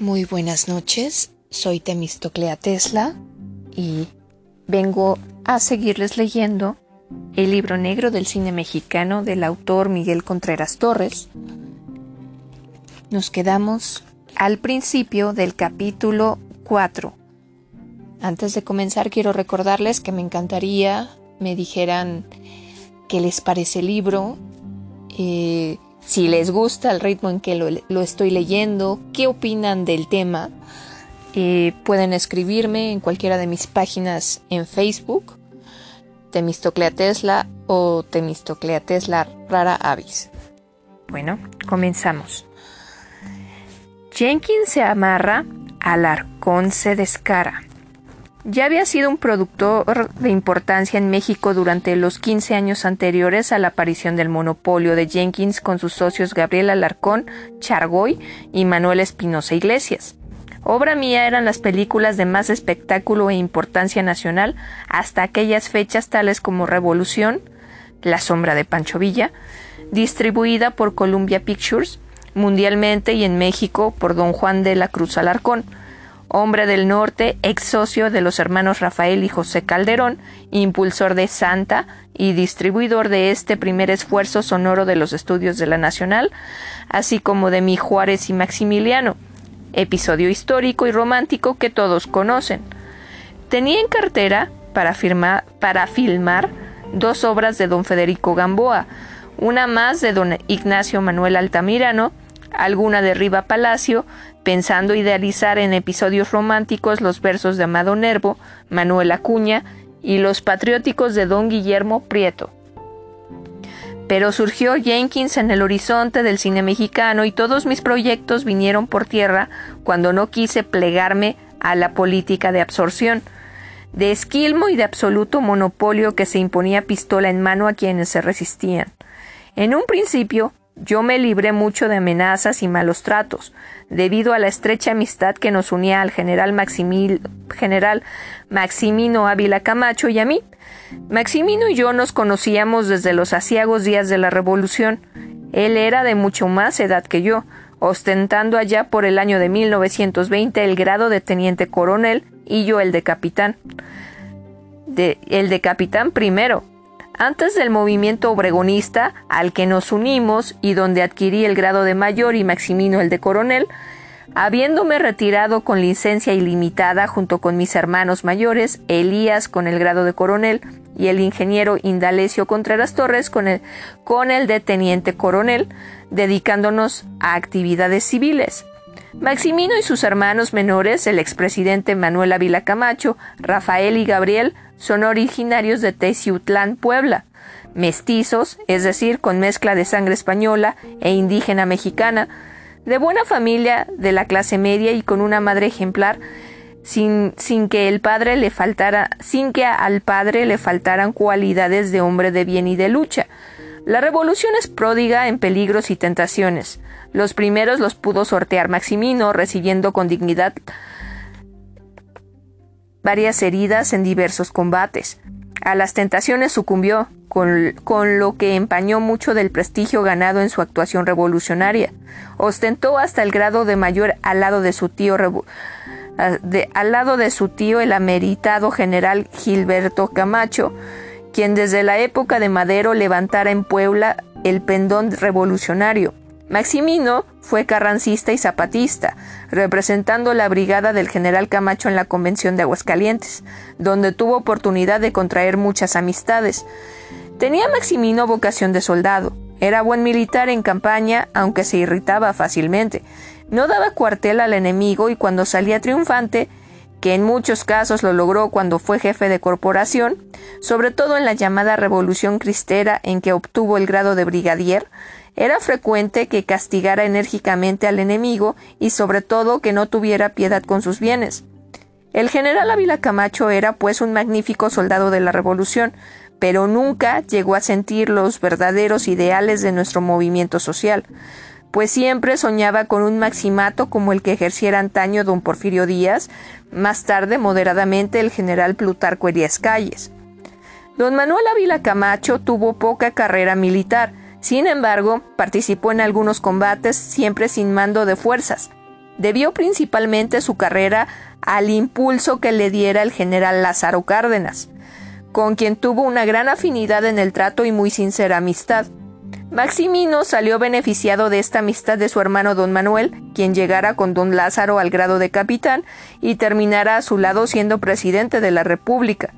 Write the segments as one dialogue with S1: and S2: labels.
S1: Muy buenas noches, soy Temistoclea Tesla y vengo a seguirles leyendo el libro negro del cine mexicano del autor Miguel Contreras Torres. Nos quedamos al principio del capítulo 4. Antes de comenzar quiero recordarles que me encantaría me dijeran qué les parece el libro, eh, si les gusta el ritmo en que lo, estoy leyendo, qué opinan del tema. Eh, pueden escribirme en cualquiera de mis páginas en Facebook, Temistoclea Tesla o Temistoclea Tesla Rara Avis. Bueno, comenzamos. Jenkins se amarra, al arcón se descara. Ya había sido un productor de importancia en México durante los 15 años anteriores a la aparición del monopolio de Jenkins con sus socios Gabriel Alarcón, Chargoy y Manuel Espinosa Iglesias. Obra mía eran las películas de más espectáculo e importancia nacional hasta aquellas fechas tales como Revolución, La sombra de Pancho Villa, distribuida por Columbia Pictures, mundialmente y en México por don Juan de la Cruz Alarcón, hombre del norte, ex socio de los hermanos Rafael y José Calderón, impulsor de Santa y distribuidor de este primer esfuerzo sonoro de los estudios de la Nacional, así como de Mi Juárez y Maximiliano, episodio histórico y romántico que todos conocen. Tenía en cartera para, para filmar dos obras de don Federico Gamboa, una más de don Ignacio Manuel Altamirano, alguna de Riva Palacio, pensando idealizar en episodios románticos los versos de Amado Nervo, Manuel Acuña y los patrióticos de don Guillermo Prieto. Pero surgió Jenkins en el horizonte del cine mexicano y todos mis proyectos vinieron por tierra cuando no quise plegarme a la política de absorción, de esquilmo y de absoluto monopolio que se imponía pistola en mano a quienes se resistían. En un principio yo me libré mucho de amenazas y malos tratos, debido a la estrecha amistad que nos unía al general, general Maximino Ávila Camacho y a mí. Maximino y yo nos conocíamos desde los asiagos días de la Revolución. Él era de mucho más edad que yo, ostentando allá por el año de 1920 el grado de teniente coronel y yo el de capitán. De, el de capitán primero, antes del movimiento obregonista al que nos unimos y donde adquirí el grado de mayor y Maximino el de coronel, habiéndome retirado con licencia ilimitada junto con mis hermanos mayores, Elías con el grado de coronel y el ingeniero Indalecio Contreras Torres con el, con el de teniente coronel, dedicándonos a actividades civiles. Maximino y sus hermanos menores, el expresidente Manuel Ávila Camacho, Rafael y Gabriel, son originarios de Teciutlán, Puebla, mestizos, es decir, con mezcla de sangre española e indígena mexicana, de buena familia, de la clase media y con una madre ejemplar, sin, sin, que el padre le faltara, sin que al padre le faltaran cualidades de hombre de bien y de lucha. La revolución es pródiga en peligros y tentaciones. Los primeros los pudo sortear Maximino, recibiendo con dignidad varias heridas en diversos combates. A las tentaciones sucumbió, con, lo que empañó mucho del prestigio ganado en su actuación revolucionaria. Ostentó hasta el grado de mayor al lado de su tío al lado de su tío el ameritado general Gilberto Camacho, quien desde la época de Madero levantara en Puebla el pendón revolucionario. Maximino fue carrancista y zapatista, representando la brigada del general Camacho en la Convención de Aguascalientes, donde tuvo oportunidad de contraer muchas amistades. Tenía Maximino vocación de soldado, era buen militar en campaña, aunque se irritaba fácilmente. No daba cuartel al enemigo y cuando salía triunfante, que en muchos casos lo logró cuando fue jefe de corporación, sobre todo en la llamada Revolución Cristera en que obtuvo el grado de brigadier, era frecuente que castigara enérgicamente al enemigo y sobre todo que no tuviera piedad con sus bienes. El general Ávila Camacho era pues un magnífico soldado de la Revolución, pero nunca llegó a sentir los verdaderos ideales de nuestro movimiento social, pues siempre soñaba con un maximato como el que ejerciera antaño don Porfirio Díaz, más tarde moderadamente el general Plutarco Elías Calles. Don Manuel Ávila Camacho tuvo poca carrera militar, sin embargo, participó en algunos combates siempre sin mando de fuerzas. debió principalmente su carrera al impulso que le diera el general Lázaro Cárdenas, con quien tuvo una gran afinidad en el trato y muy sincera amistad. Maximino salió beneficiado de esta amistad de su hermano don Manuel, quien llegara con don Lázaro al grado de capitán y terminara a su lado siendo presidente de la República.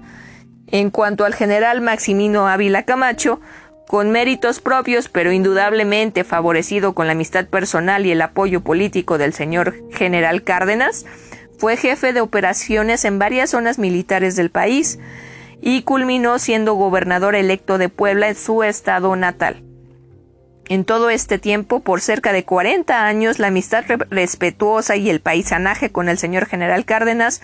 S1: En cuanto al general Maximino Ávila Camacho, con méritos propios, pero indudablemente favorecido con la amistad personal y el apoyo político del señor general Cárdenas, fue jefe de operaciones en varias zonas militares del país y culminó siendo gobernador electo de Puebla en su estado natal. En todo este tiempo, por cerca de 40 años, la amistad respetuosa y el paisanaje con el señor general Cárdenas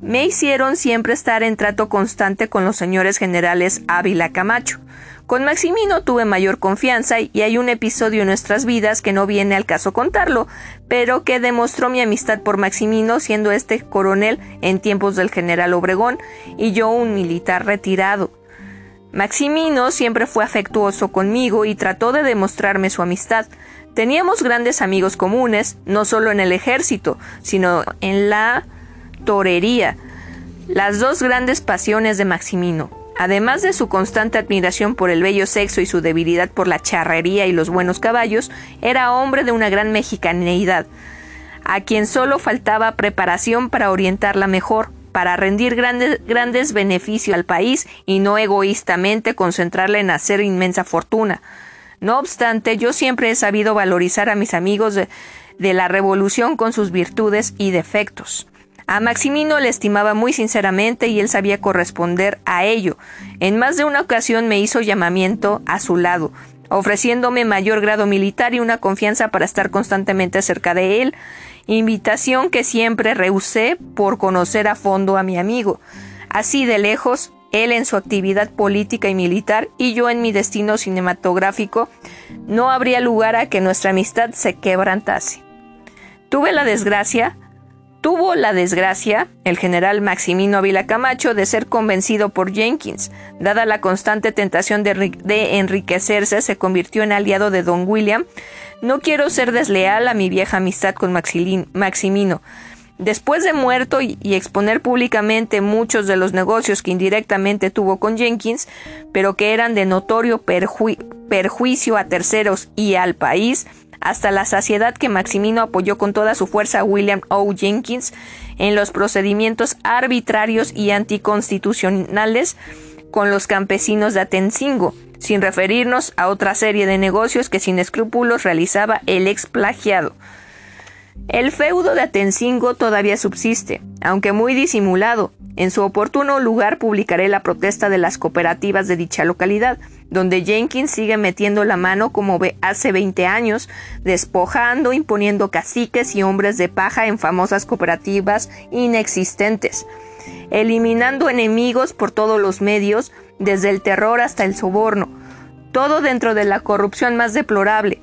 S1: me hicieron siempre estar en trato constante con los señores generales Ávila Camacho. Con Maximino tuve mayor confianza y hay un episodio en nuestras vidas que no viene al caso contarlo, pero que demostró mi amistad por Maximino siendo este coronel en tiempos del general Obregón y yo un militar retirado. Maximino siempre fue afectuoso conmigo y trató de demostrarme su amistad. Teníamos grandes amigos comunes, no solo en el ejército, sino en la torería, las dos grandes pasiones de Maximino. Además de su constante admiración por el bello sexo y su debilidad por la charrería y los buenos caballos, era hombre de una gran mexicaneidad, a quien solo faltaba preparación para orientarla mejor, para rendir grandes, grandes beneficios al país y no egoístamente concentrarla en hacer inmensa fortuna. No obstante, yo siempre he sabido valorizar a mis amigos de, de la revolución con sus virtudes y defectos. A Maximino le estimaba muy sinceramente y él sabía corresponder a ello. En más de una ocasión me hizo llamamiento a su lado, ofreciéndome mayor grado militar y una confianza para estar constantemente cerca de él, invitación que siempre rehusé por conocer a fondo a mi amigo. Así de lejos, él en su actividad política y militar y yo en mi destino cinematográfico, no habría lugar a que nuestra amistad se quebrantase. Tuve la desgracia, tuvo la desgracia, el general Maximino Ávila Camacho, de ser convencido por Jenkins. Dada la constante tentación de, de enriquecerse, se convirtió en aliado de don William, no quiero ser desleal a mi vieja amistad con Maximino. Después de muerto y, exponer públicamente muchos de los negocios que indirectamente tuvo con Jenkins, pero que eran de notorio perjuicio a terceros y al país, hasta la saciedad que Maximino apoyó con toda su fuerza a William O. Jenkins en los procedimientos arbitrarios y anticonstitucionales con los campesinos de Atencingo, sin referirnos a otra serie de negocios que sin escrúpulos realizaba el ex plagiado. El feudo de Atencingo todavía subsiste, aunque muy disimulado. En su oportuno lugar publicaré la protesta de las cooperativas de dicha localidad, donde Jenkins sigue metiendo la mano como hace 20 años, despojando, imponiendo caciques y hombres de paja en famosas cooperativas inexistentes, eliminando enemigos por todos los medios, desde el terror hasta el soborno, todo dentro de la corrupción más deplorable.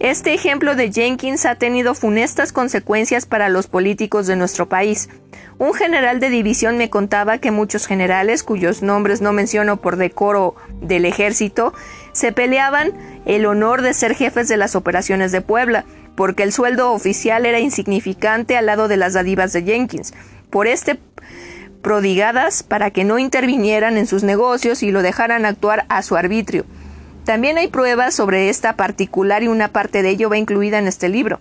S1: Este ejemplo de Jenkins ha tenido funestas consecuencias para los políticos de nuestro país. Un general de división me contaba que muchos generales, cuyos nombres no menciono por decoro del ejército, se peleaban el honor de ser jefes de las operaciones de Puebla, porque el sueldo oficial era insignificante al lado de las dadivas de Jenkins. Por este prodigadas para que no intervinieran en sus negocios y lo dejaran actuar a su arbitrio. También hay pruebas sobre esta particular y una parte de ello va incluida en este libro.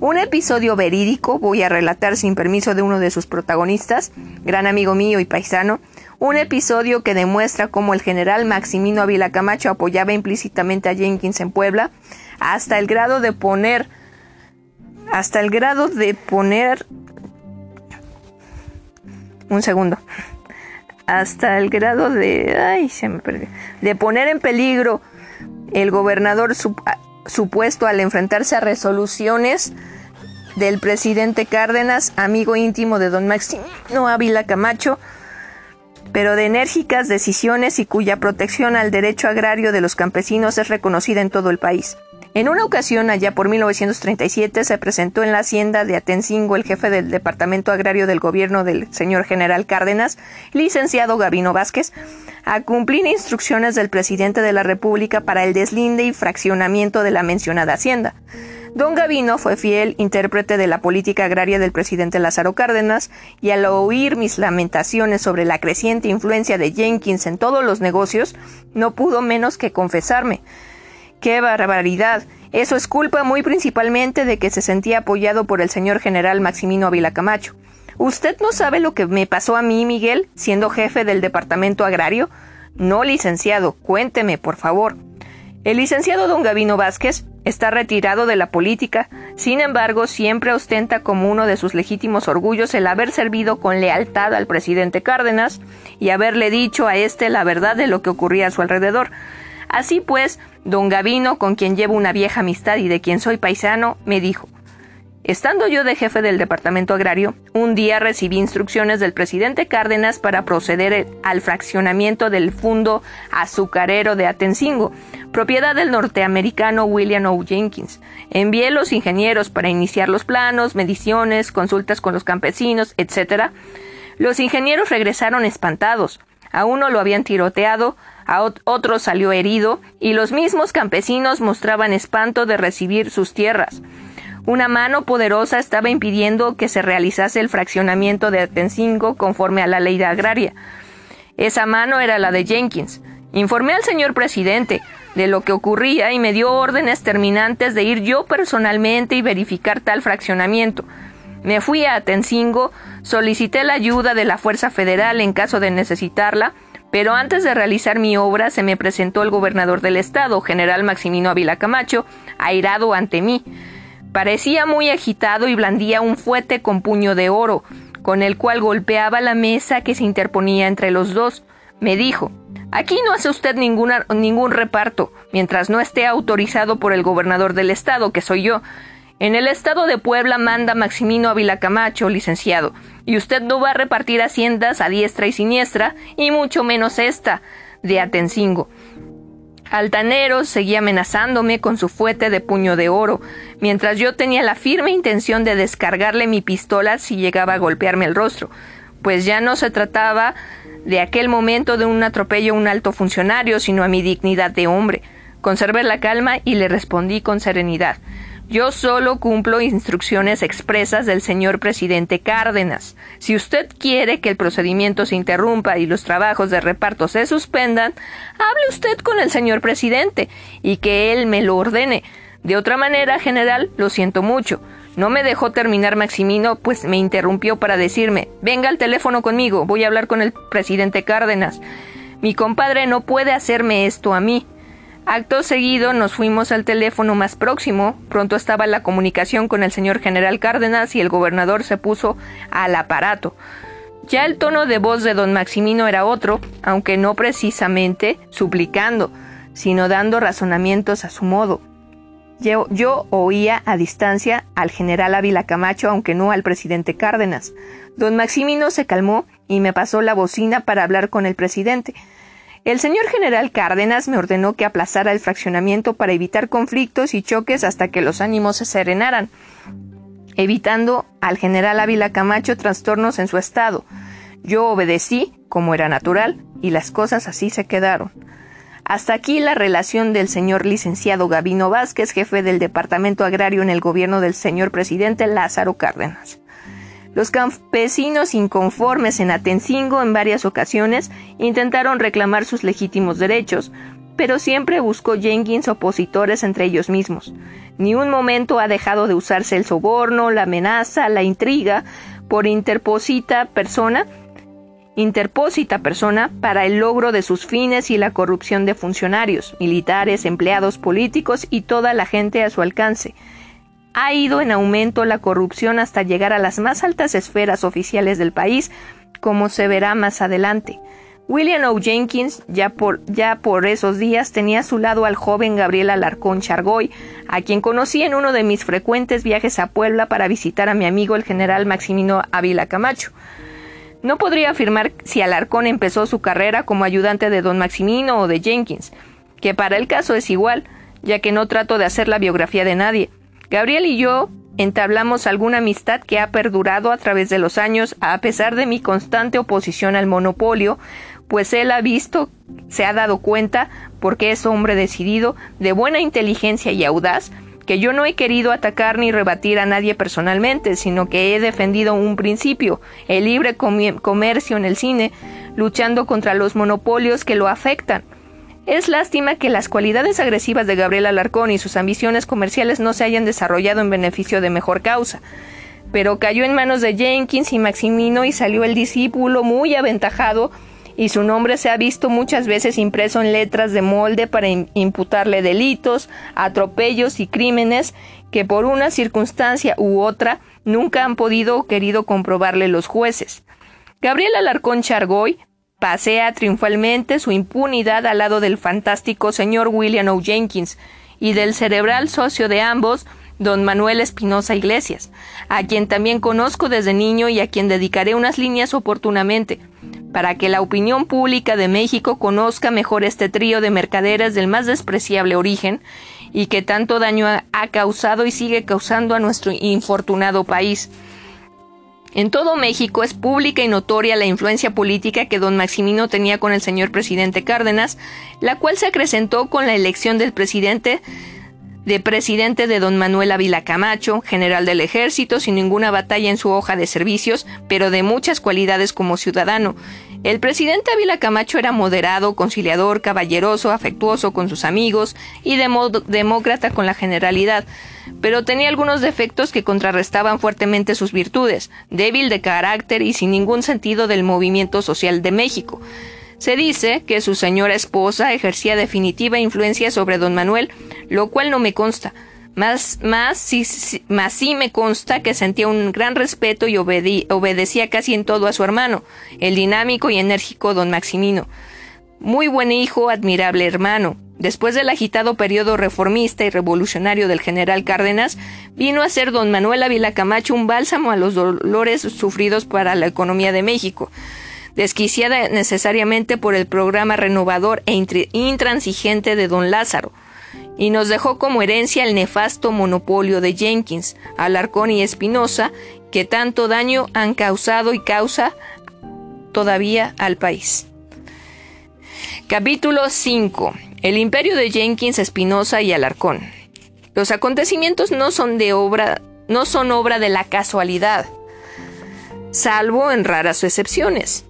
S1: Un episodio verídico voy a relatar sin permiso de uno de sus protagonistas, gran amigo mío y paisano, un episodio que demuestra cómo el general Maximino Ávila Camacho apoyaba implícitamente a Jenkins en Puebla, hasta el grado de poner hasta el grado de poner un segundo. Hasta el grado de. Ay, se me perdió. De poner en peligro el gobernador supuesto al enfrentarse a resoluciones del presidente Cárdenas, amigo íntimo de don Maximino Ávila Camacho, pero de enérgicas decisiones y cuya protección al derecho agrario de los campesinos es reconocida en todo el país. En una ocasión, allá por 1937, se presentó en la hacienda de Atencingo el jefe del Departamento Agrario del Gobierno del señor general Cárdenas, licenciado Gabino Vázquez, a cumplir instrucciones del presidente de la República para el deslinde y fraccionamiento de la mencionada hacienda. Don Gavino fue fiel intérprete de la política agraria del presidente Lázaro Cárdenas y al oír mis lamentaciones sobre la creciente influencia de Jenkins en todos los negocios, no pudo menos que confesarme. ¡Qué barbaridad! Eso es culpa muy principalmente de que se sentía apoyado por el señor general Maximino Ávila Camacho. ¿Usted no sabe lo que me pasó a mí, Miguel, siendo jefe del departamento agrario? No, licenciado, cuénteme, por favor. El licenciado don Gavino Vázquez está retirado de la política, sin embargo, siempre ostenta como uno de sus legítimos orgullos el haber servido con lealtad al presidente Cárdenas y haberle dicho a éste la verdad de lo que ocurría a su alrededor. Así pues, don Gavino, con quien llevo una vieja amistad y de quien soy paisano, me dijo Estando yo de jefe del Departamento Agrario, un día recibí instrucciones del presidente Cárdenas para proceder al fraccionamiento del Fundo Azucarero de Atencingo, propiedad del norteamericano William O. Jenkins. Envié los ingenieros para iniciar los planos, mediciones, consultas con los campesinos, etc. Los ingenieros regresaron espantados. A uno lo habían tiroteado, a otro salió herido, y los mismos campesinos mostraban espanto de recibir sus tierras. Una mano poderosa estaba impidiendo que se realizase el fraccionamiento de Atencingo conforme a la ley agraria. Esa mano era la de Jenkins. Informé al señor presidente de lo que ocurría y me dio órdenes terminantes de ir yo personalmente y verificar tal fraccionamiento. Me fui a Atencingo, solicité la ayuda de la Fuerza Federal en caso de necesitarla, pero antes de realizar mi obra se me presentó el gobernador del estado, general Maximino Ávila Camacho, airado ante mí. Parecía muy agitado y blandía un fuete con puño de oro, con el cual golpeaba la mesa que se interponía entre los dos. Me dijo Aquí no hace usted ningún reparto, mientras no esté autorizado por el gobernador del estado, que soy yo. En el estado de Puebla manda Maximino Ávila Camacho, licenciado, y usted no va a repartir haciendas a diestra y siniestra, y mucho menos esta, de Atencingo. Altanero seguía amenazándome con su fuete de puño de oro, mientras yo tenía la firme intención de descargarle mi pistola si llegaba a golpearme el rostro, pues ya no se trataba de aquel momento de un atropello a un alto funcionario, sino a mi dignidad de hombre. Conservé la calma y le respondí con serenidad. Yo solo cumplo instrucciones expresas del señor presidente Cárdenas. Si usted quiere que el procedimiento se interrumpa y los trabajos de reparto se suspendan, hable usted con el señor presidente y que él me lo ordene. De otra manera, general, lo siento mucho. No me dejó terminar Maximino, pues me interrumpió para decirme Venga al teléfono conmigo, voy a hablar con el presidente Cárdenas. Mi compadre no puede hacerme esto a mí. Acto seguido nos fuimos al teléfono más próximo, pronto estaba la comunicación con el señor general Cárdenas y el gobernador se puso al aparato. Ya el tono de voz de don Maximino era otro, aunque no precisamente suplicando, sino dando razonamientos a su modo. Yo, yo, oía a distancia al general Ávila Camacho, aunque no al presidente Cárdenas. Don Maximino se calmó y me pasó la bocina para hablar con el presidente. El señor general Cárdenas me ordenó que aplazara el fraccionamiento para evitar conflictos y choques hasta que los ánimos se serenaran, evitando al general Ávila Camacho trastornos en su estado. Yo obedecí, como era natural, y las cosas así se quedaron. Hasta aquí la relación del señor licenciado Gabino Vázquez, jefe del Departamento Agrario en el gobierno del señor presidente Lázaro Cárdenas. Los campesinos inconformes en Atencingo en varias ocasiones intentaron reclamar sus legítimos derechos, pero siempre buscó Jenkins opositores entre ellos mismos. Ni un momento ha dejado de usarse el soborno, la amenaza, la intriga por interposita persona, interpósita persona para el logro de sus fines y la corrupción de funcionarios, militares, empleados políticos y toda la gente a su alcance ha ido en aumento la corrupción hasta llegar a las más altas esferas oficiales del país, como se verá más adelante. William O. Jenkins ya por, ya por esos días tenía a su lado al joven Gabriel Alarcón Chargoy, a quien conocí en uno de mis frecuentes viajes a Puebla para visitar a mi amigo el general Maximino Ávila Camacho. No podría afirmar si Alarcón empezó su carrera como ayudante de don Maximino o de Jenkins, que para el caso es igual, ya que no trato de hacer la biografía de nadie, Gabriel y yo entablamos alguna amistad que ha perdurado a través de los años a pesar de mi constante oposición al monopolio, pues él ha visto, se ha dado cuenta, porque es hombre decidido, de buena inteligencia y audaz, que yo no he querido atacar ni rebatir a nadie personalmente, sino que he defendido un principio, el libre comercio en el cine, luchando contra los monopolios que lo afectan. Es lástima que las cualidades agresivas de Gabriel Alarcón y sus ambiciones comerciales no se hayan desarrollado en beneficio de mejor causa. Pero cayó en manos de Jenkins y Maximino y salió el discípulo muy aventajado y su nombre se ha visto muchas veces impreso en letras de molde para imputarle delitos, atropellos y crímenes que por una circunstancia u otra nunca han podido o querido comprobarle los jueces. Gabriel Alarcón Chargoy pasea triunfalmente su impunidad al lado del fantástico señor William O. Jenkins y del cerebral socio de ambos, don Manuel Espinosa Iglesias, a quien también conozco desde niño y a quien dedicaré unas líneas oportunamente, para que la opinión pública de México conozca mejor este trío de mercaderes del más despreciable origen y que tanto daño ha causado y sigue causando a nuestro infortunado país. En todo México es pública y notoria la influencia política que don Maximino tenía con el señor presidente Cárdenas, la cual se acrecentó con la elección del presidente de presidente de don Manuel Ávila Camacho, general del ejército, sin ninguna batalla en su hoja de servicios, pero de muchas cualidades como ciudadano. El presidente Ávila Camacho era moderado, conciliador, caballeroso, afectuoso con sus amigos y demócrata con la generalidad, pero tenía algunos defectos que contrarrestaban fuertemente sus virtudes, débil de carácter y sin ningún sentido del movimiento social de México. Se dice que su señora esposa ejercía definitiva influencia sobre don Manuel, lo cual no me consta. Más, más, sí, más sí me consta que sentía un gran respeto y obedecía casi en todo a su hermano, el dinámico y enérgico don Maximino. Muy buen hijo, admirable hermano. Después del agitado periodo reformista y revolucionario del general Cárdenas, vino a ser don Manuel Ávila Camacho un bálsamo a los dolores sufridos para la economía de México desquiciada necesariamente por el programa renovador e intransigente de don Lázaro, y nos dejó como herencia el nefasto monopolio de Jenkins, Alarcón y Espinosa, que tanto daño han causado y causa todavía al país. Capítulo 5. El imperio de Jenkins, Espinosa y Alarcón. Los acontecimientos no son de obra, no son obra de la casualidad, salvo en raras excepciones.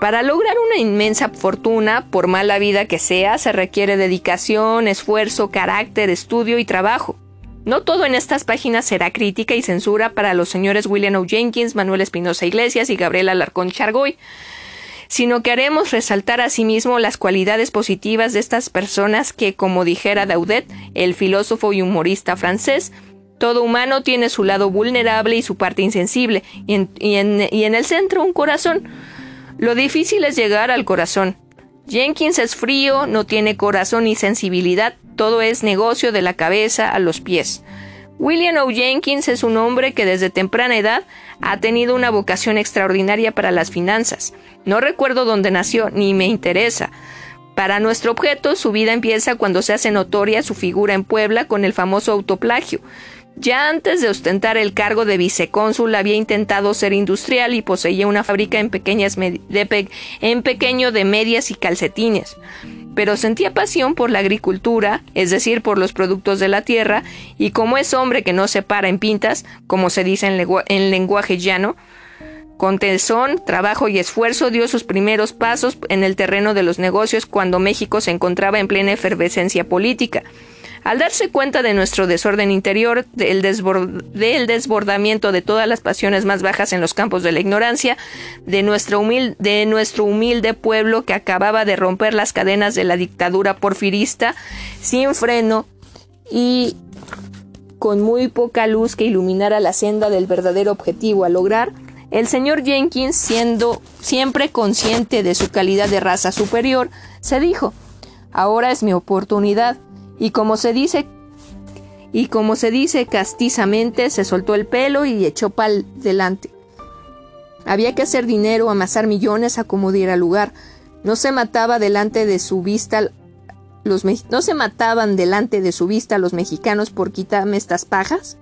S1: Para lograr una inmensa fortuna, por mala vida que sea, se requiere dedicación, esfuerzo, carácter, estudio y trabajo. No todo en estas páginas será crítica y censura para los señores William O. Jenkins, Manuel Espinosa Iglesias y Gabriel Alarcón Chargoy, sino que haremos resaltar asimismo las cualidades positivas de estas personas que, como dijera Daudet, el filósofo y humorista francés, todo humano tiene su lado vulnerable y su parte insensible, y en, y en el centro un corazón. Lo difícil es llegar al corazón. Jenkins es frío, no tiene corazón ni sensibilidad, todo es negocio de la cabeza a los pies. William O. Jenkins es un hombre que desde temprana edad ha tenido una vocación extraordinaria para las finanzas. No recuerdo dónde nació, ni me interesa. Para nuestro objeto, su vida empieza cuando se hace notoria su figura en Puebla con el famoso autoplagio. Ya antes de ostentar el cargo de vicecónsul había intentado ser industrial y poseía una fábrica en, pequeñas en pequeño de medias y calcetines. Pero sentía pasión por la agricultura, es decir, por los productos de la tierra, y como es hombre que no se para en pintas, como se dice en, en lenguaje llano, con tesón, trabajo y esfuerzo dio sus primeros pasos en el terreno de los negocios cuando México se encontraba en plena efervescencia política. Al darse cuenta de nuestro desorden interior, del, desbordamiento de todas las pasiones más bajas en los campos de la ignorancia, de nuestro, de nuestro humilde pueblo que acababa de romper las cadenas de la dictadura porfirista, sin freno y con muy poca luz que iluminara la senda del verdadero objetivo a lograr, el señor Jenkins, siendo siempre consciente de su calidad de raza superior, se dijo, ahora es mi oportunidad, y como se dice y como se dice castizamente, se soltó el pelo y echó pal delante. Había que hacer dinero, amasar millones a como diera lugar. No se mataba delante de su vista los no se mataban delante de su vista los mexicanos por quitarme estas pajas.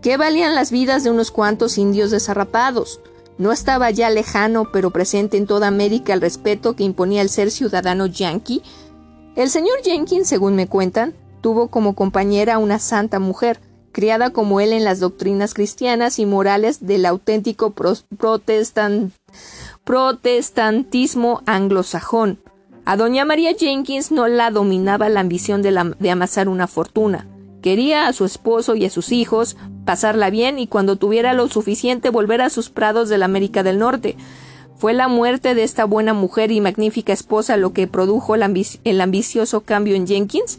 S1: ¿Qué valían las vidas de unos cuantos indios desarrapados? No estaba ya lejano, pero presente en toda América el respeto que imponía el ser ciudadano yanqui el señor Jenkins, según me cuentan, tuvo como compañera una santa mujer, criada como él en las doctrinas cristianas y morales del auténtico protestantismo anglosajón. A doña María Jenkins no la dominaba la ambición de, de amasar una fortuna. Quería a su esposo y a sus hijos, pasarla bien y cuando tuviera lo suficiente volver a sus prados de la América del Norte. Fue la muerte de esta buena mujer y magnífica esposa lo que produjo el, ambicioso cambio en Jenkins.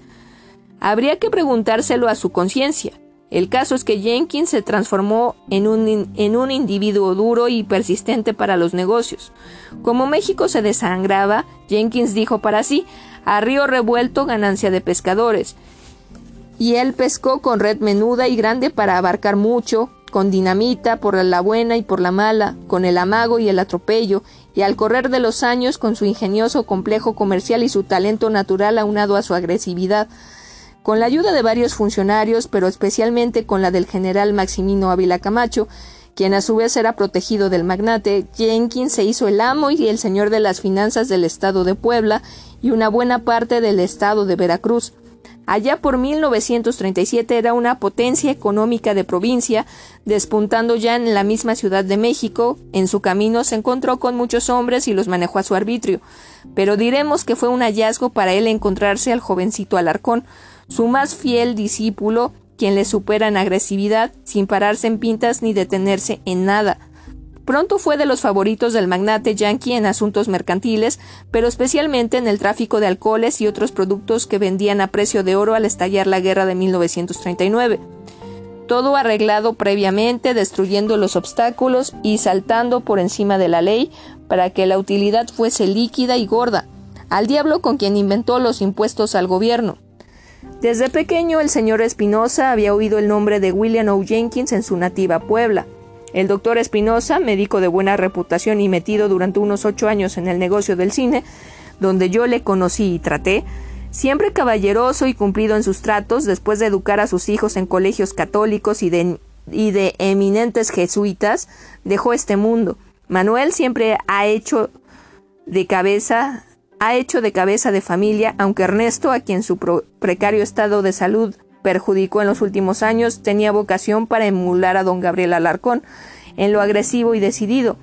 S1: Habría que preguntárselo a su conciencia. El caso es que Jenkins se transformó en un, en un, individuo duro y persistente para los negocios. Como México se desangraba, Jenkins dijo para sí, a río revuelto ganancia de pescadores. Y él pescó con red menuda y grande para abarcar mucho, con dinamita por la buena y por la mala, con el amago y el atropello, y al correr de los años con su ingenioso complejo comercial y su talento natural aunado a su agresividad, con la ayuda de varios funcionarios, pero especialmente con la del general Maximino Ávila Camacho, quien a su vez era protegido del magnate, Jenkins se hizo el amo y el señor de las finanzas del estado de Puebla y una buena parte del estado de Veracruz. Allá por 1937 era una potencia económica de provincia, despuntando ya en la misma Ciudad de México. En su camino se encontró con muchos hombres y los manejó a su arbitrio. Pero diremos que fue un hallazgo para él encontrarse al jovencito Alarcón, su más fiel discípulo, quien le supera en agresividad, sin pararse en pintas ni detenerse en nada. Pronto fue de los favoritos del magnate yankee en asuntos mercantiles, pero especialmente en el tráfico de alcoholes y otros productos que vendían a precio de oro al estallar la guerra de 1939. Todo arreglado previamente, destruyendo los obstáculos y saltando por encima de la ley para que la utilidad fuese líquida y gorda. Al diablo con quien inventó los impuestos al gobierno. Desde pequeño el señor Espinosa había oído el nombre de William O. Jenkins en su nativa Puebla. El doctor Espinosa, médico de buena reputación y metido durante unos ocho años en el negocio del cine, donde yo le conocí y traté, siempre caballeroso y cumplido en sus tratos, después de educar a sus hijos en colegios católicos y de, y de eminentes jesuitas, dejó este mundo. Manuel siempre ha hecho de cabeza ha hecho de cabeza de familia, aunque Ernesto, a quien su precario estado de salud perjudicó en los últimos años, tenía vocación para emular a don Gabriel Alarcón en lo agresivo y decidido.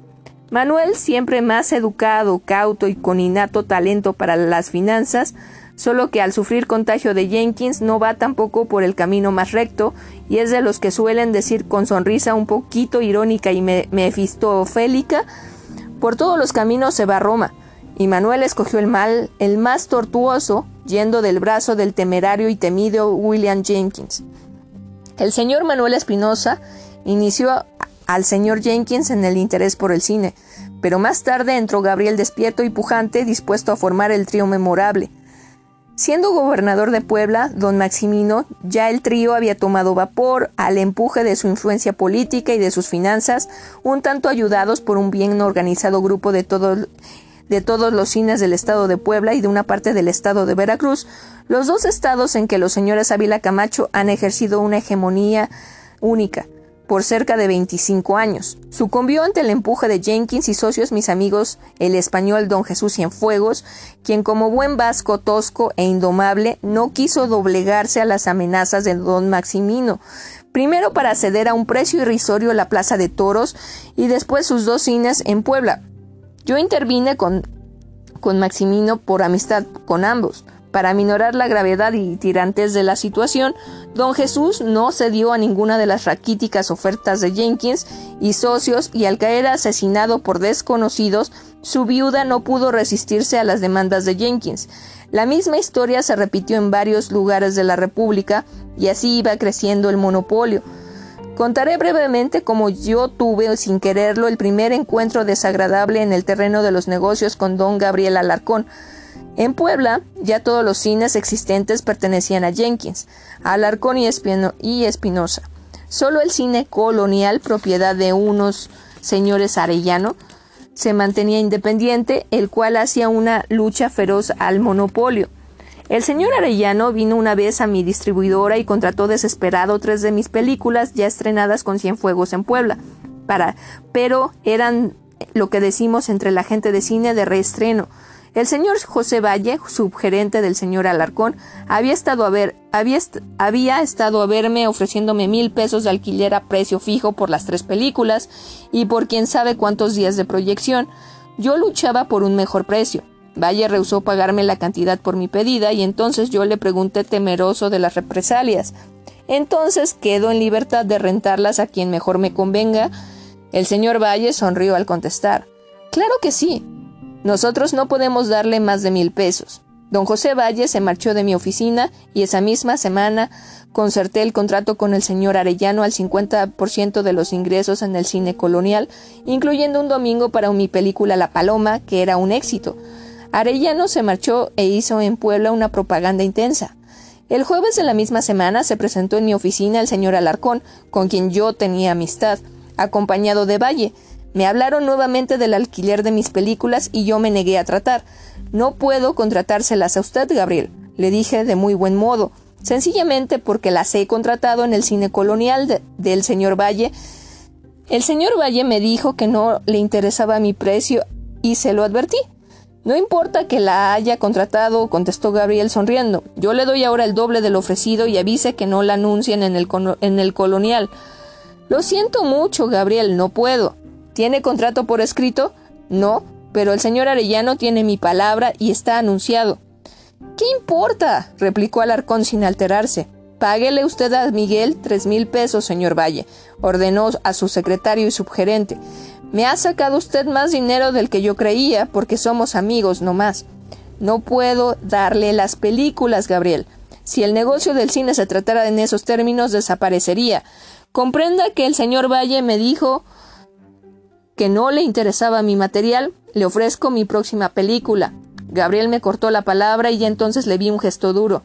S1: Manuel, siempre más educado, cauto y con innato talento para las finanzas, solo que al sufrir contagio de Jenkins no va tampoco por el camino más recto y es de los que suelen decir con sonrisa un poquito irónica y mefistofélica, por todos los caminos se va a Roma y Manuel escogió el mal, el más tortuoso, yendo del brazo del temerario y temido William Jenkins. El señor Manuel Espinosa inició al señor Jenkins en el interés por el cine, pero más tarde entró Gabriel despierto y pujante, dispuesto a formar el trío memorable. Siendo gobernador de Puebla, don Maximino, ya el trío había tomado vapor al empuje de su influencia política y de sus finanzas, un tanto ayudados por un bien organizado grupo de todo de todos los cines del estado de Puebla y de una parte del estado de Veracruz, los dos estados en que los señores Ávila Camacho han ejercido una hegemonía única por cerca de 25 años. Sucumbió ante el empuje de Jenkins y socios mis amigos el español don Jesús Cienfuegos, quien como buen vasco tosco e indomable no quiso doblegarse a las amenazas de don Maximino, primero para ceder a un precio irrisorio la Plaza de Toros y después sus dos cines en Puebla, yo intervine con, con Maximino por amistad con ambos. Para minorar la gravedad y tirantes de la situación, don Jesús no cedió a ninguna de las raquíticas ofertas de Jenkins y socios y al caer asesinado por desconocidos, su viuda no pudo resistirse a las demandas de Jenkins. La misma historia se repitió en varios lugares de la República y así iba creciendo el monopolio. Contaré brevemente cómo yo tuve, sin quererlo, el primer encuentro desagradable en el terreno de los negocios con don Gabriel Alarcón. En Puebla, ya todos los cines existentes pertenecían a Jenkins, Alarcón y, y Espinosa. Solo el cine colonial, propiedad de unos señores Arellano, se mantenía independiente, el cual hacía una lucha feroz al monopolio. El señor Arellano vino una vez a mi distribuidora y contrató desesperado tres de mis películas ya estrenadas con Cienfuegos en Puebla, para, pero eran lo que decimos entre la gente de cine de reestreno. El señor José Valle, subgerente del señor Alarcón, había estado a ver, había, había estado a verme ofreciéndome mil pesos de alquiler a precio fijo por las tres películas y por quién sabe cuántos días de proyección. Yo luchaba por un mejor precio. Valle rehusó pagarme la cantidad por mi pedida y entonces yo le pregunté temeroso de las represalias. Entonces quedo en libertad de rentarlas a quien mejor me convenga. El señor Valle sonrió al contestar. Claro que sí. Nosotros no podemos darle más de mil pesos. Don José Valle se marchó de mi oficina y esa misma semana concerté el contrato con el señor Arellano al 50% de los ingresos en el cine colonial, incluyendo un domingo para mi película La Paloma, que era un éxito. Arellano se marchó e hizo en Puebla una propaganda intensa. El jueves de la misma semana se presentó en mi oficina el señor Alarcón, con quien yo tenía amistad, acompañado de Valle, me hablaron nuevamente del alquiler de mis películas y yo me negué a tratar. No puedo contratárselas a usted, Gabriel, le dije de muy buen modo, sencillamente porque las he contratado en el cine colonial del señor Valle. El señor Valle me dijo que no le interesaba mi precio y se lo advertí. No importa que la haya contratado, contestó Gabriel sonriendo. Yo le doy ahora el doble del ofrecido y avise que no la anuncien en el, en el colonial. Lo siento mucho, Gabriel, no puedo. ¿Tiene contrato por escrito? No, pero el señor Arellano tiene mi palabra y está anunciado. ¿Qué importa? replicó Alarcón sin alterarse. Páguele usted a Miguel tres mil pesos, señor Valle, ordenó a su secretario y subgerente. Me ha sacado usted más dinero del que yo creía, porque somos amigos, no más. No puedo darle las películas, Gabriel. Si el negocio del cine se tratara en esos términos, desaparecería. Comprenda que el señor Valle me dijo que no le interesaba mi material, le ofrezco mi próxima película. Gabriel me cortó la palabra y ya entonces le vi un gesto duro.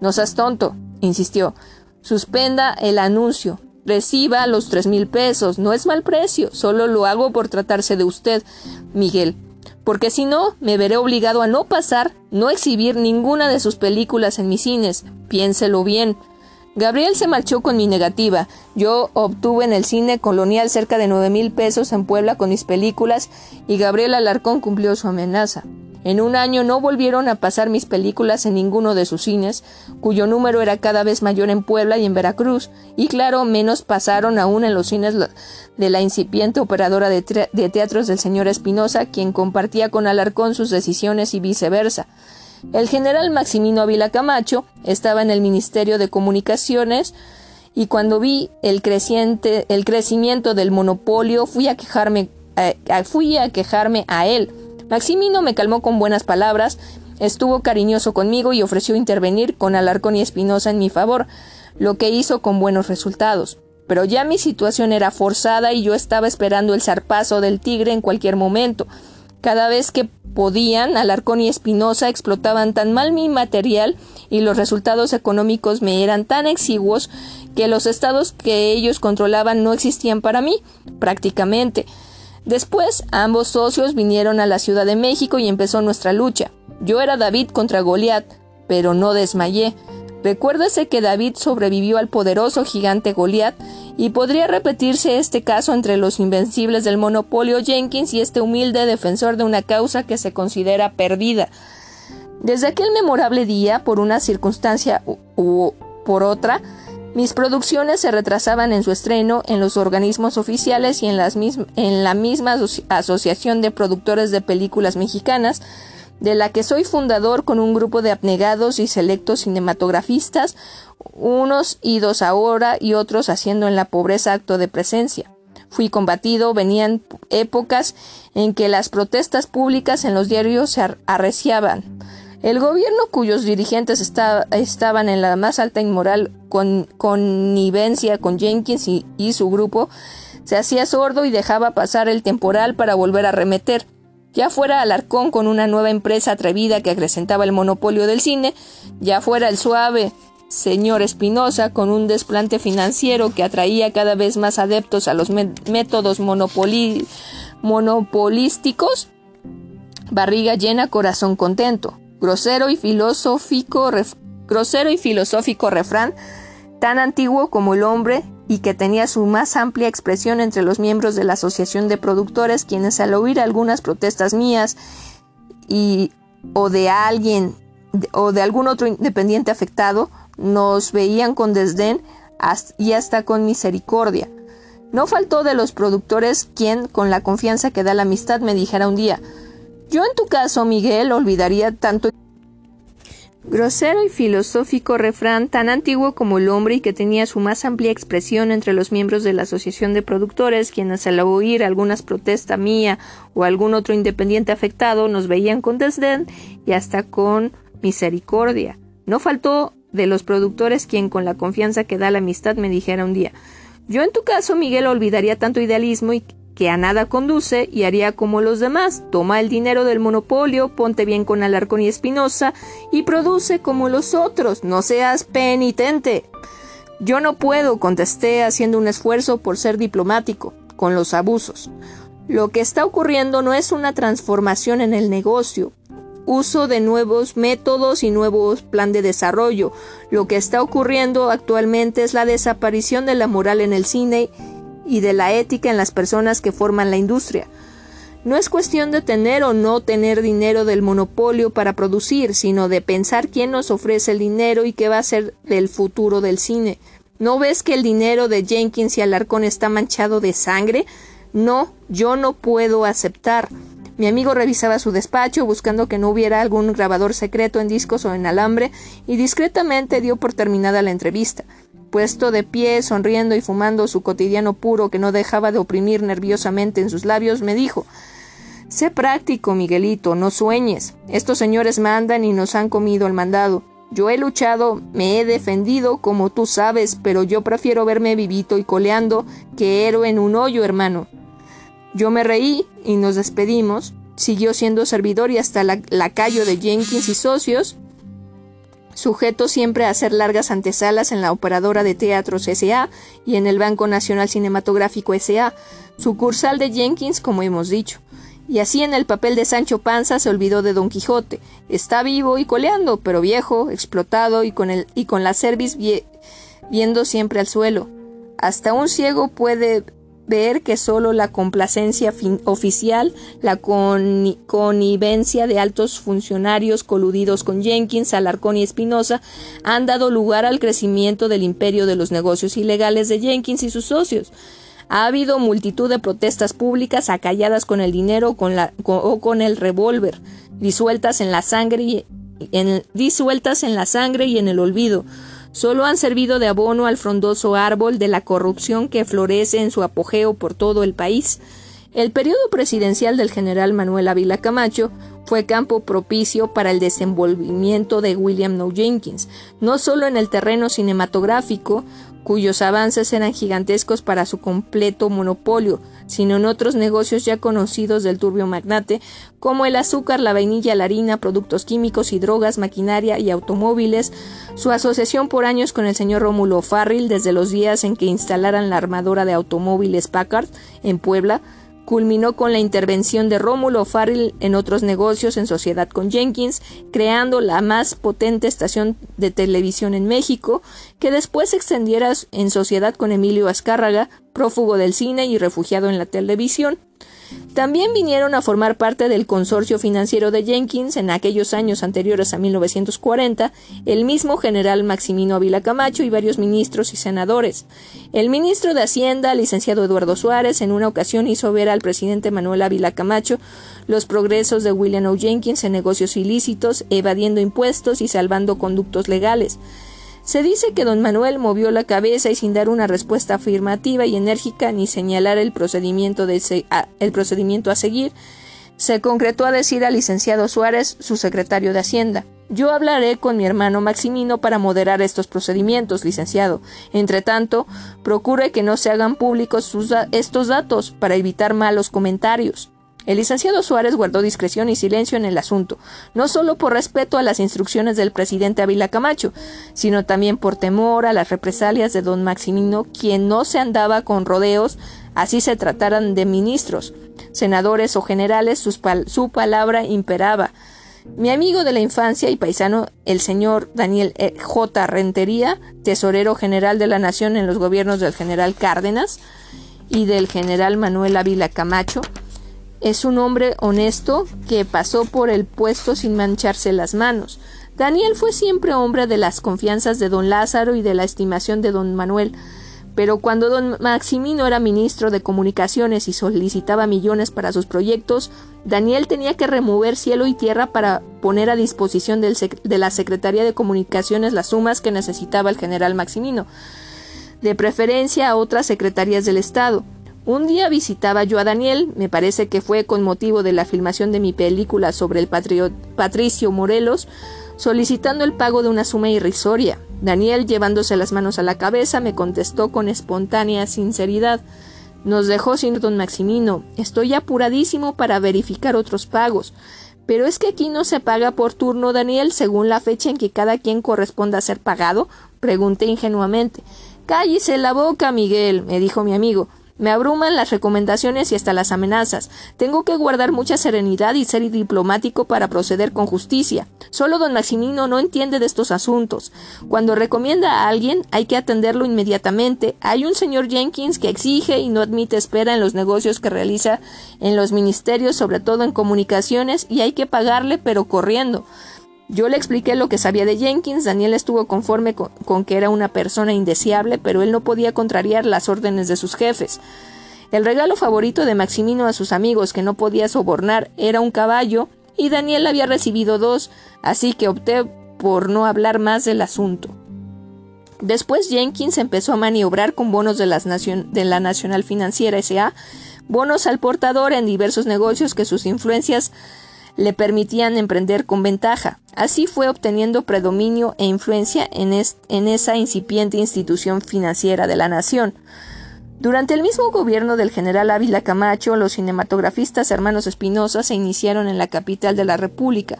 S1: No seas tonto, insistió. Suspenda el anuncio. Reciba los tres mil pesos. No es mal precio. Solo lo hago por tratarse de usted, Miguel. Porque si no, me veré obligado a no pasar, no exhibir ninguna de sus películas en mis cines. Piénselo bien. Gabriel se marchó con mi negativa. Yo obtuve en el cine colonial cerca de nueve mil pesos en Puebla con mis películas y Gabriel Alarcón cumplió su amenaza. En un año no volvieron a pasar mis películas en ninguno de sus cines, cuyo número era cada vez mayor en Puebla y en Veracruz, y claro, menos pasaron aún en los cines de la incipiente operadora de, de teatros del señor Espinosa, quien compartía con Alarcón sus decisiones y viceversa. El general Maximino Ávila Camacho estaba en el Ministerio de Comunicaciones y cuando vi el, creciente, el crecimiento del monopolio fui a quejarme eh, fui a quejarme a él. Maximino me calmó con buenas palabras, estuvo cariñoso conmigo y ofreció intervenir con Alarcón y Espinosa en mi favor, lo que hizo con buenos resultados. Pero ya mi situación era forzada y yo estaba esperando el zarpazo del tigre en cualquier momento. Cada vez que podían, Alarcón y Espinosa explotaban tan mal mi material y los resultados económicos me eran tan exiguos que los estados que ellos controlaban no existían para mí, prácticamente. Después, ambos socios vinieron a la Ciudad de México y empezó nuestra lucha. Yo era David contra Goliat, pero no desmayé. Recuérdese que David sobrevivió al poderoso gigante Goliat y podría repetirse este caso entre los invencibles del monopolio Jenkins y este humilde defensor de una causa que se considera perdida. Desde aquel memorable día, por una circunstancia u, por otra, mis producciones se retrasaban en su estreno en los organismos oficiales y en, las en la misma Asociación de Productores de Películas Mexicanas, de la que soy fundador con un grupo de abnegados y selectos cinematografistas, unos idos ahora y otros haciendo en la pobreza acto de presencia. Fui combatido, venían épocas en que las protestas públicas en los diarios se arreciaban. El gobierno cuyos dirigentes estaban en la más alta inmoral con, connivencia con Jenkins y, y su grupo, se hacía sordo y dejaba pasar el temporal para volver a remeter. Ya fuera Alarcón con una nueva empresa atrevida que acrecentaba el monopolio del cine, ya fuera el suave señor Espinosa con un desplante financiero que atraía cada vez más adeptos a los métodos monopolísticos, barriga llena, corazón contento, grosero y filosófico, grosero y filosófico refrán tan antiguo como el hombre y que tenía su más amplia expresión entre los miembros de la Asociación de Productores, quienes al oír algunas protestas mías y o de alguien o de algún otro independiente afectado, nos veían con desdén y hasta con misericordia. No faltó de los productores quien, con la confianza que da la amistad, me dijera un día, yo en tu caso, Miguel, olvidaría tanto Grosero y filosófico refrán tan antiguo como el hombre y que tenía su más amplia expresión entre los miembros de la Asociación de Productores, quienes al oír algunas protesta mía o algún otro independiente afectado nos veían con desdén y hasta con misericordia. No faltó de los productores quien con la confianza que da la amistad me dijera un día yo en tu caso, Miguel, olvidaría tanto idealismo y que a nada conduce y haría como los demás. Toma el dinero del monopolio, ponte bien con Alarcón y Espinosa y produce como los otros. No seas penitente. Yo no puedo, contesté haciendo un esfuerzo por ser diplomático, con los abusos. Lo que está ocurriendo no es una transformación en el negocio, uso de nuevos métodos y nuevos plan de desarrollo. Lo que está ocurriendo actualmente es la desaparición de la moral en el cine y de la ética en las personas que forman la industria. No es cuestión de tener o no tener dinero del monopolio para producir, sino de pensar quién nos ofrece el dinero y qué va a ser del futuro del cine. ¿No ves que el dinero de Jenkins y Alarcón está manchado de sangre? No, yo no puedo aceptar. Mi amigo revisaba su despacho buscando que no hubiera algún grabador secreto en discos o en alambre y discretamente dio por terminada la entrevista. Puesto de pie, sonriendo y fumando su cotidiano puro que no dejaba de oprimir nerviosamente en sus labios, me dijo Sé práctico, Miguelito, no sueñes. Estos señores mandan y nos han comido el mandado. Yo he luchado, me he defendido, como tú sabes, pero yo prefiero verme vivito y coleando que héroe en un hoyo, hermano. Yo me reí y nos despedimos. Siguió siendo servidor y hasta la, lacayo de Jenkins y socios, sujeto siempre a hacer largas antesalas en la operadora de teatros SA y en el Banco Nacional Cinematográfico SA, sucursal de Jenkins, como hemos dicho. Y así en el papel de Sancho Panza se olvidó de Don Quijote. Está vivo y coleando, pero viejo, explotado y con, el, y con la cerviz viendo siempre al suelo. Hasta un ciego puede ver que solo la complacencia oficial, la connivencia de altos funcionarios coludidos con Jenkins, Alarcón y Espinosa han dado lugar al crecimiento del imperio de los negocios ilegales de Jenkins y sus socios. Ha habido multitud de protestas públicas acalladas con el dinero con o con el revólver, disueltas en la sangre y disueltas en la sangre y en el olvido solo han servido de abono al frondoso árbol de la corrupción que florece en su apogeo por todo el país. El periodo presidencial del general Manuel Ávila Camacho fue campo propicio para el desenvolvimiento de William No Jenkins, no solo en el terreno cinematográfico, cuyos avances eran gigantescos para su completo monopolio, sino en otros negocios ya conocidos del turbio magnate, como el azúcar, la vainilla, la harina, productos químicos y drogas, maquinaria y automóviles, su asociación por años con el señor Rómulo Farril desde los días en que instalaran la armadora de automóviles Packard en Puebla, culminó con la intervención de Rómulo Farrell en otros negocios en sociedad con Jenkins, creando la más potente estación de televisión en México, que después se extendiera en sociedad con Emilio Azcárraga, prófugo del cine y refugiado en la televisión. También vinieron a formar parte del consorcio financiero de Jenkins en aquellos años anteriores a 1940 el mismo general Maximino Ávila Camacho y varios ministros y senadores. El ministro de Hacienda, licenciado Eduardo Suárez, en una ocasión hizo ver al presidente Manuel Ávila Camacho los progresos de William O. Jenkins en negocios ilícitos, evadiendo impuestos y salvando conductos legales. Se dice que don Manuel movió la cabeza y sin dar una respuesta afirmativa y enérgica ni señalar el procedimiento, a seguir, se concretó a decir al licenciado Suárez, su secretario de Hacienda. Yo hablaré con mi hermano Maximino para moderar estos procedimientos, licenciado. Entre tanto, procure que no se hagan públicos estos datos para evitar malos comentarios. El licenciado Suárez guardó discreción y silencio en el asunto, no solo por respeto a las instrucciones del presidente Ávila Camacho, sino también por temor a las represalias de don Maximino, quien no se andaba con rodeos, así se trataran de ministros, senadores o generales, su palabra imperaba. Mi amigo de la infancia y paisano, el señor Daniel e. J. Rentería, tesorero general de la Nación en los gobiernos del general Cárdenas y del general Manuel Ávila Camacho, es un hombre honesto que pasó por el puesto sin mancharse las manos. Daniel fue siempre hombre de las confianzas de don Lázaro y de la estimación de don Manuel. Pero cuando don Maximino era ministro de Comunicaciones y solicitaba millones para sus proyectos, Daniel tenía que remover cielo y tierra para poner a disposición de la Secretaría de Comunicaciones las sumas que necesitaba el general Maximino, de preferencia a otras secretarías del Estado. Un día visitaba yo a Daniel, me parece que fue con motivo de la filmación de mi película sobre el Patricio Morelos, solicitando el pago de una suma irrisoria. Daniel, llevándose las manos a la cabeza, me contestó con espontánea sinceridad Nos dejó sin don Maximino. Estoy apuradísimo para verificar otros pagos. Pero es que aquí no se paga por turno, Daniel, según la fecha en que cada quien corresponda a ser pagado, pregunté ingenuamente. Cállese la boca, Miguel, me dijo mi amigo. Me abruman las recomendaciones y hasta las amenazas. Tengo que guardar mucha serenidad y ser diplomático para proceder con justicia. Solo don Maximino no entiende de estos asuntos. Cuando recomienda a alguien hay que atenderlo inmediatamente. Hay un señor Jenkins que exige y no admite espera en los negocios que realiza en los ministerios, sobre todo en comunicaciones, y hay que pagarle pero corriendo. Yo le expliqué lo que sabía de Jenkins, Daniel estuvo conforme con, que era una persona indeseable, pero él no podía contrariar las órdenes de sus jefes. El regalo favorito de Maximino a sus amigos que no podía sobornar era un caballo, y Daniel había recibido dos, así que opté por no hablar más del asunto. Después Jenkins empezó a maniobrar con bonos de, de la Nacional Financiera S.A., bonos al portador en diversos negocios que sus influencias le permitían emprender con ventaja. Así fue obteniendo predominio e influencia en, en esa incipiente institución financiera de la nación. Durante el mismo gobierno del general Ávila Camacho, los cinematografistas hermanos Espinosa se iniciaron en la capital de la República.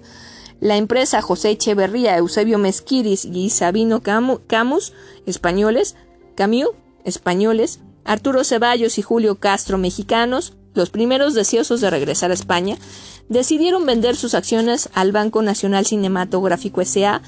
S1: La empresa José Echeverría, Eusebio Mesquiris y Sabino Camus, españoles, Camus, españoles, Arturo Ceballos y Julio Castro, mexicanos, los primeros deseosos de regresar a España, decidieron vender sus acciones al Banco Nacional Cinematográfico S.A.,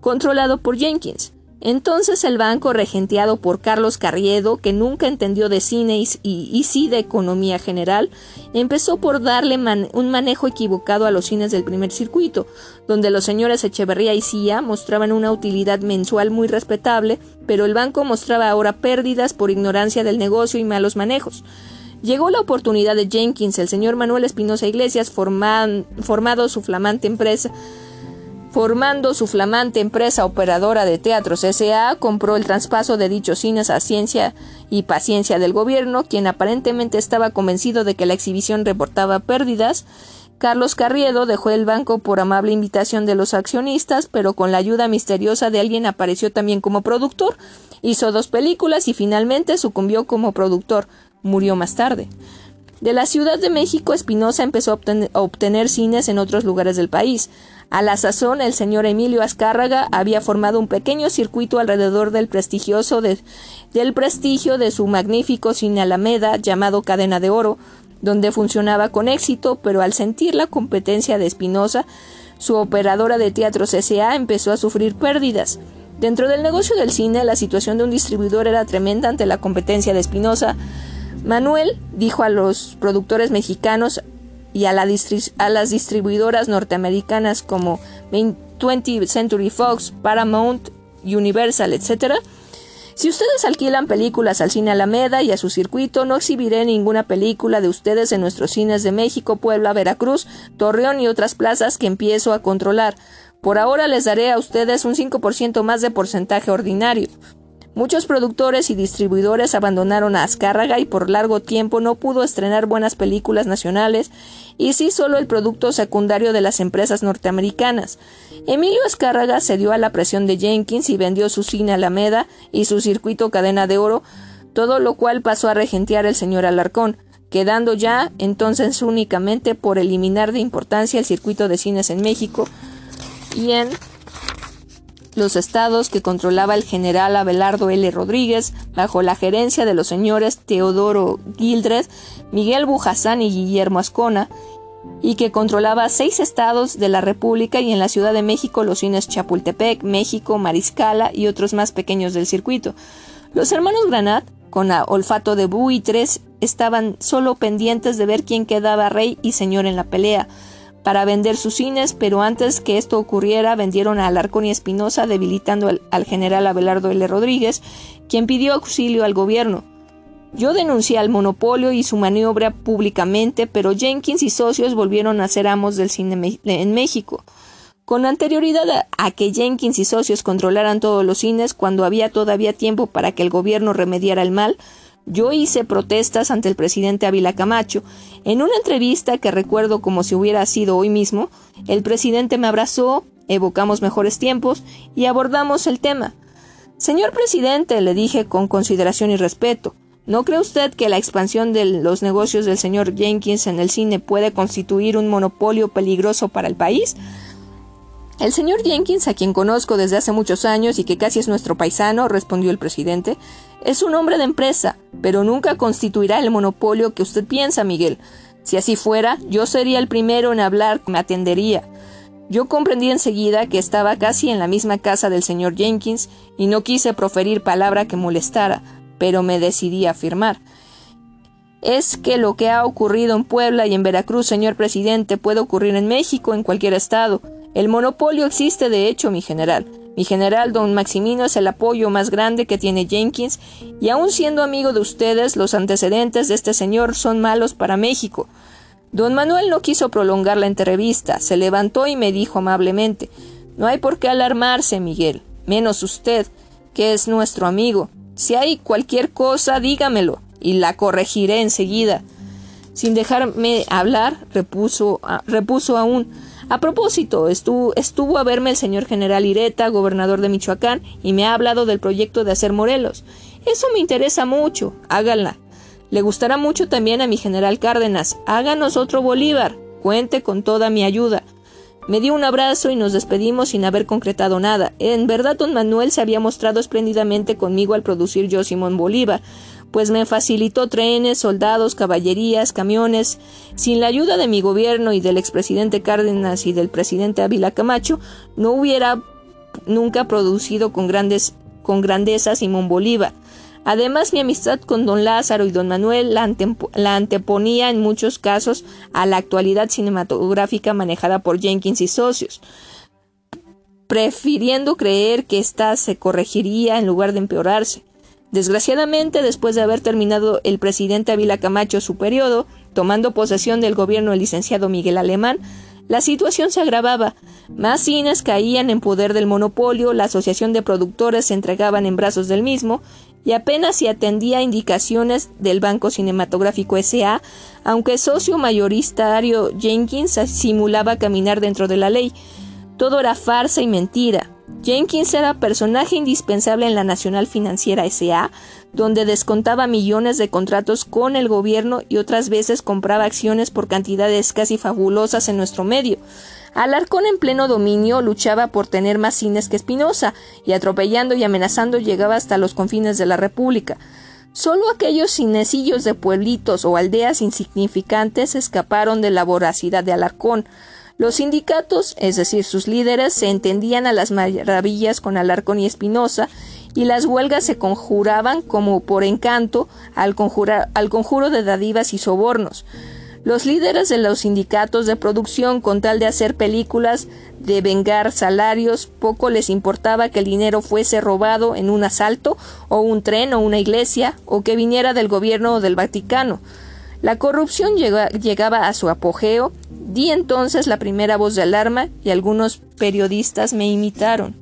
S1: controlado por Jenkins. Entonces el banco, regenteado por Carlos Carriedo, que nunca entendió de cine y, sí de economía general, empezó por darle un manejo equivocado a los cines del primer circuito, donde los señores Echeverría y Cía mostraban una utilidad mensual muy respetable, pero el banco mostraba ahora pérdidas por ignorancia del negocio y malos manejos. Llegó la oportunidad de Jenkins, el señor Manuel Espinosa Iglesias, formado su flamante empresa, formando su flamante empresa operadora de teatros S.A., compró el traspaso de dichos cines a ciencia y paciencia del gobierno, quien aparentemente estaba convencido de que la exhibición reportaba pérdidas. Carlos Carriedo dejó el banco por amable invitación de los accionistas, pero con la ayuda misteriosa de alguien apareció también como productor. Hizo dos películas y finalmente sucumbió como productor murió más tarde. De la Ciudad de México, Espinosa empezó a obtener, cines en otros lugares del país. A la sazón, el señor Emilio Azcárraga había formado un pequeño circuito alrededor del prestigioso del prestigio de su magnífico cine Alameda llamado Cadena de Oro, donde funcionaba con éxito, pero al sentir la competencia de Espinosa, su operadora de teatros S.A. empezó a sufrir pérdidas. Dentro del negocio del cine, la situación de un distribuidor era tremenda ante la competencia de Espinosa, Manuel dijo a los productores mexicanos y a, las distribuidoras norteamericanas como 20th Century Fox, Paramount, Universal, etc., si ustedes alquilan películas al cine Alameda y a su circuito, no exhibiré ninguna película de ustedes en nuestros cines de México, Puebla, Veracruz, Torreón y otras plazas que empiezo a controlar. Por ahora les daré a ustedes un 5% más de porcentaje ordinario. Muchos productores y distribuidores abandonaron a Azcárraga y por largo tiempo no pudo estrenar buenas películas nacionales y sí solo el producto secundario de las empresas norteamericanas. Emilio Azcárraga cedió a la presión de Jenkins y vendió su cine Alameda y su circuito Cadena de Oro, todo lo cual pasó a regentear el señor Alarcón, quedando ya entonces únicamente por eliminar de importancia el circuito de cines en México y en los estados que controlaba el general Abelardo L. Rodríguez, bajo la gerencia de los señores Teodoro Gildred, Miguel Bujazán y Guillermo Ascona, y que controlaba seis estados de la República y en la Ciudad de México los cines Chapultepec, México, Mariscala y otros más pequeños del circuito. Los hermanos Granat, con olfato de buitres, estaban solo pendientes de ver quién quedaba rey y señor en la pelea para vender sus cines, pero antes que esto ocurriera vendieron a Alarcón y Espinosa debilitando al, al general Abelardo L. Rodríguez, quien pidió auxilio al gobierno. Yo denuncié al monopolio y su maniobra públicamente, pero Jenkins y socios volvieron a ser amos del cine en México. Con anterioridad a que Jenkins y socios controlaran todos los cines cuando había todavía tiempo para que el gobierno remediara el mal, yo hice protestas ante el presidente Ávila Camacho. En una entrevista que recuerdo como si hubiera sido hoy mismo, el presidente me abrazó, evocamos mejores tiempos y abordamos el tema. Señor presidente, le dije con consideración y respeto, ¿no cree usted que la expansión de los negocios del señor Jenkins en el cine puede constituir un monopolio peligroso para el país? El señor Jenkins, a quien conozco desde hace muchos años y que casi es nuestro paisano, respondió el presidente, es un hombre de empresa, pero nunca constituirá el monopolio que usted piensa, Miguel. Si así fuera, yo sería el primero en hablar, me atendería. Yo comprendí enseguida que estaba casi en la misma casa del señor Jenkins y no quise proferir palabra que molestara, pero me decidí a afirmar. Es que lo que ha ocurrido en Puebla y en Veracruz, señor presidente, puede ocurrir en México, en cualquier estado. El monopolio existe de hecho, mi general. Mi general don Maximino es el apoyo más grande que tiene Jenkins, y aun siendo amigo de ustedes, los antecedentes de este señor son malos para México. Don Manuel no quiso prolongar la entrevista, se levantó y me dijo amablemente No hay por qué alarmarse, Miguel, menos usted, que es nuestro amigo. Si hay cualquier cosa, dígamelo, y la corregiré enseguida. Sin dejarme hablar, repuso, repuso aún a propósito, estuvo, a verme el señor general Ireta, gobernador de Michoacán, y me ha hablado del proyecto de hacer Morelos. Eso me interesa mucho. Háganla. Le gustará mucho también a mi general Cárdenas. Háganos otro Bolívar. Cuente con toda mi ayuda. Me dio un abrazo y nos despedimos sin haber concretado nada. En verdad, don Manuel se había mostrado espléndidamente conmigo al producir yo Simón Bolívar, pues me facilitó trenes, soldados, caballerías, camiones. Sin la ayuda de mi gobierno y del expresidente Cárdenas y del presidente Ávila Camacho, no hubiera nunca producido con grandes con grandeza Simón Bolívar. Además, mi amistad con don Lázaro y don Manuel la, la, anteponía en muchos casos a la actualidad cinematográfica manejada por Jenkins y socios, prefiriendo creer que ésta se corregiría en lugar de empeorarse. Desgraciadamente, después de haber terminado el presidente Ávila Camacho su periodo, tomando posesión del gobierno el licenciado Miguel Alemán, la situación se agravaba. Más cines caían en poder del monopolio, la asociación de productores se entregaban en brazos del mismo, y apenas se atendía a indicaciones del Banco Cinematográfico S.A., aunque socio mayoritario Jenkins simulaba caminar dentro de la ley. Todo era farsa y mentira. Jenkins era personaje indispensable en la Nacional Financiera SA, donde descontaba millones de contratos con el gobierno y otras veces compraba acciones por cantidades casi fabulosas en nuestro medio. Alarcón en pleno dominio luchaba por tener más cines que Espinosa, y atropellando y amenazando llegaba hasta los confines de la República. Solo aquellos cinecillos de pueblitos o aldeas insignificantes escaparon de la voracidad de Alarcón. Los sindicatos, es decir, sus líderes, se entendían a las maravillas con Alarcón y Espinosa, y las huelgas se conjuraban como por encanto al, al conjuro de dadivas y sobornos. Los líderes de los sindicatos de producción, con tal de hacer películas, de vengar salarios, poco les importaba que el dinero fuese robado en un asalto, o un tren, o una iglesia, o que viniera del gobierno o del Vaticano. La corrupción llegaba a su apogeo, di entonces la primera voz de alarma y algunos periodistas me imitaron.